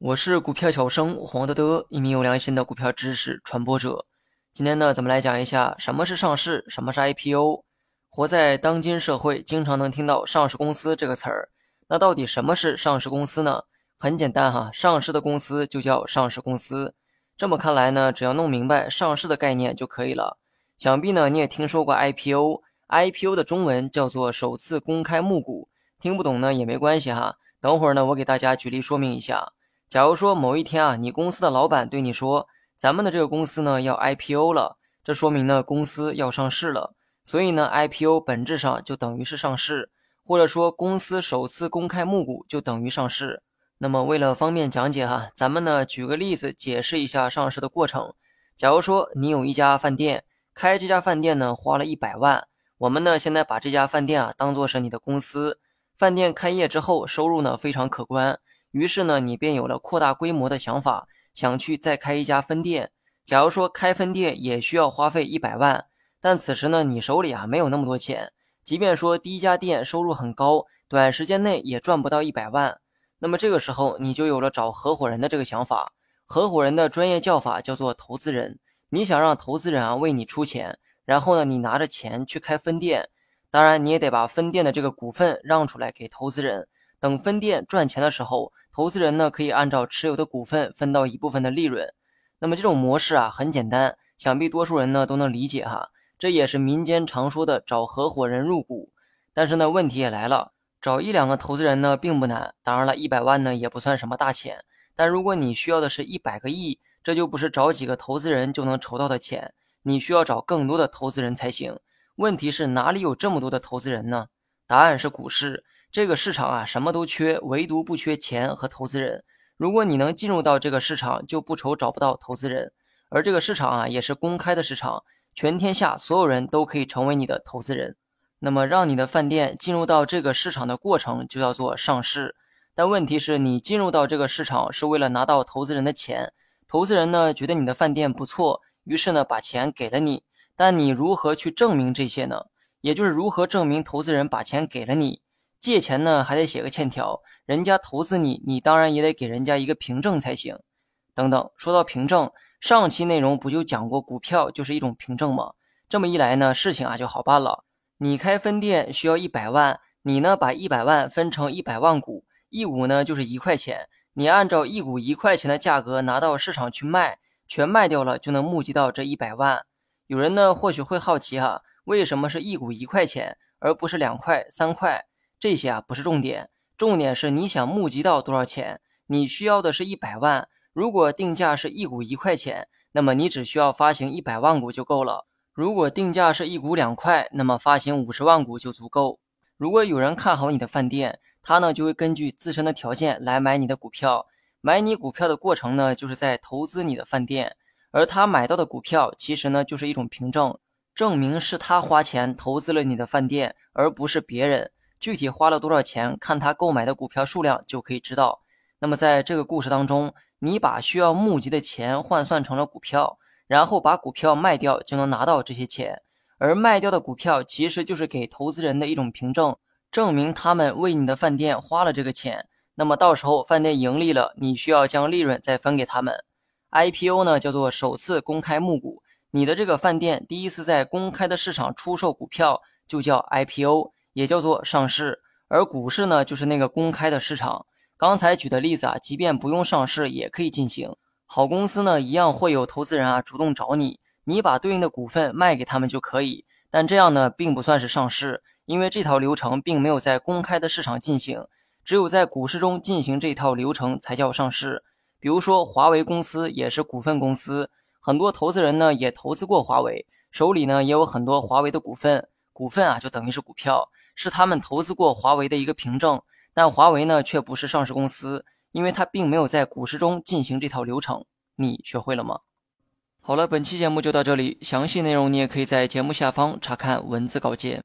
我是股票小生黄德德，一名有良心的股票知识传播者。今天呢，咱们来讲一下什么是上市，什么是 IPO。活在当今社会，经常能听到“上市公司”这个词儿。那到底什么是上市公司呢？很简单哈，上市的公司就叫上市公司。这么看来呢，只要弄明白上市的概念就可以了。想必呢，你也听说过 IPO，IPO 的中文叫做首次公开募股。听不懂呢也没关系哈，等会儿呢，我给大家举例说明一下。假如说某一天啊，你公司的老板对你说，咱们的这个公司呢要 IPO 了，这说明呢公司要上市了。所以呢，IPO 本质上就等于是上市，或者说公司首次公开募股就等于上市。那么为了方便讲解哈，咱们呢举个例子解释一下上市的过程。假如说你有一家饭店，开这家饭店呢花了一百万，我们呢现在把这家饭店啊当做是你的公司，饭店开业之后收入呢非常可观。于是呢，你便有了扩大规模的想法，想去再开一家分店。假如说开分店也需要花费一百万，但此时呢，你手里啊没有那么多钱。即便说第一家店收入很高，短时间内也赚不到一百万。那么这个时候，你就有了找合伙人的这个想法。合伙人的专业叫法叫做投资人。你想让投资人啊为你出钱，然后呢，你拿着钱去开分店。当然，你也得把分店的这个股份让出来给投资人。等分店赚钱的时候。投资人呢，可以按照持有的股份分到一部分的利润。那么这种模式啊，很简单，想必多数人呢都能理解哈。这也是民间常说的找合伙人入股。但是呢，问题也来了，找一两个投资人呢并不难。当然了，一百万呢也不算什么大钱。但如果你需要的是一百个亿，这就不是找几个投资人就能筹到的钱。你需要找更多的投资人才行。问题是哪里有这么多的投资人呢？答案是股市。这个市场啊，什么都缺，唯独不缺钱和投资人。如果你能进入到这个市场，就不愁找不到投资人。而这个市场啊，也是公开的市场，全天下所有人都可以成为你的投资人。那么，让你的饭店进入到这个市场的过程，就叫做上市。但问题是你进入到这个市场是为了拿到投资人的钱，投资人呢觉得你的饭店不错，于是呢把钱给了你。但你如何去证明这些呢？也就是如何证明投资人把钱给了你？借钱呢，还得写个欠条，人家投资你，你当然也得给人家一个凭证才行。等等，说到凭证，上期内容不就讲过，股票就是一种凭证吗？这么一来呢，事情啊就好办了。你开分店需要一百万，你呢把一百万分成一百万股，一股呢就是一块钱，你按照一股一块钱的价格拿到市场去卖，全卖掉了就能募集到这一百万。有人呢或许会好奇哈，为什么是一股一块钱，而不是两块、三块？这些啊不是重点，重点是你想募集到多少钱？你需要的是一百万。如果定价是一股一块钱，那么你只需要发行一百万股就够了。如果定价是一股两块，那么发行五十万股就足够。如果有人看好你的饭店，他呢就会根据自身的条件来买你的股票。买你股票的过程呢，就是在投资你的饭店，而他买到的股票其实呢就是一种凭证，证明是他花钱投资了你的饭店，而不是别人。具体花了多少钱，看他购买的股票数量就可以知道。那么在这个故事当中，你把需要募集的钱换算成了股票，然后把股票卖掉，就能拿到这些钱。而卖掉的股票其实就是给投资人的一种凭证，证明他们为你的饭店花了这个钱。那么到时候饭店盈利了，你需要将利润再分给他们。IPO 呢叫做首次公开募股，你的这个饭店第一次在公开的市场出售股票，就叫 IPO。也叫做上市，而股市呢，就是那个公开的市场。刚才举的例子啊，即便不用上市也可以进行。好公司呢，一样会有投资人啊主动找你，你把对应的股份卖给他们就可以。但这样呢，并不算是上市，因为这套流程并没有在公开的市场进行，只有在股市中进行这套流程才叫上市。比如说，华为公司也是股份公司，很多投资人呢也投资过华为，手里呢也有很多华为的股份，股份啊就等于是股票。是他们投资过华为的一个凭证，但华为呢却不是上市公司，因为它并没有在股市中进行这套流程。你学会了吗？好了，本期节目就到这里，详细内容你也可以在节目下方查看文字稿件。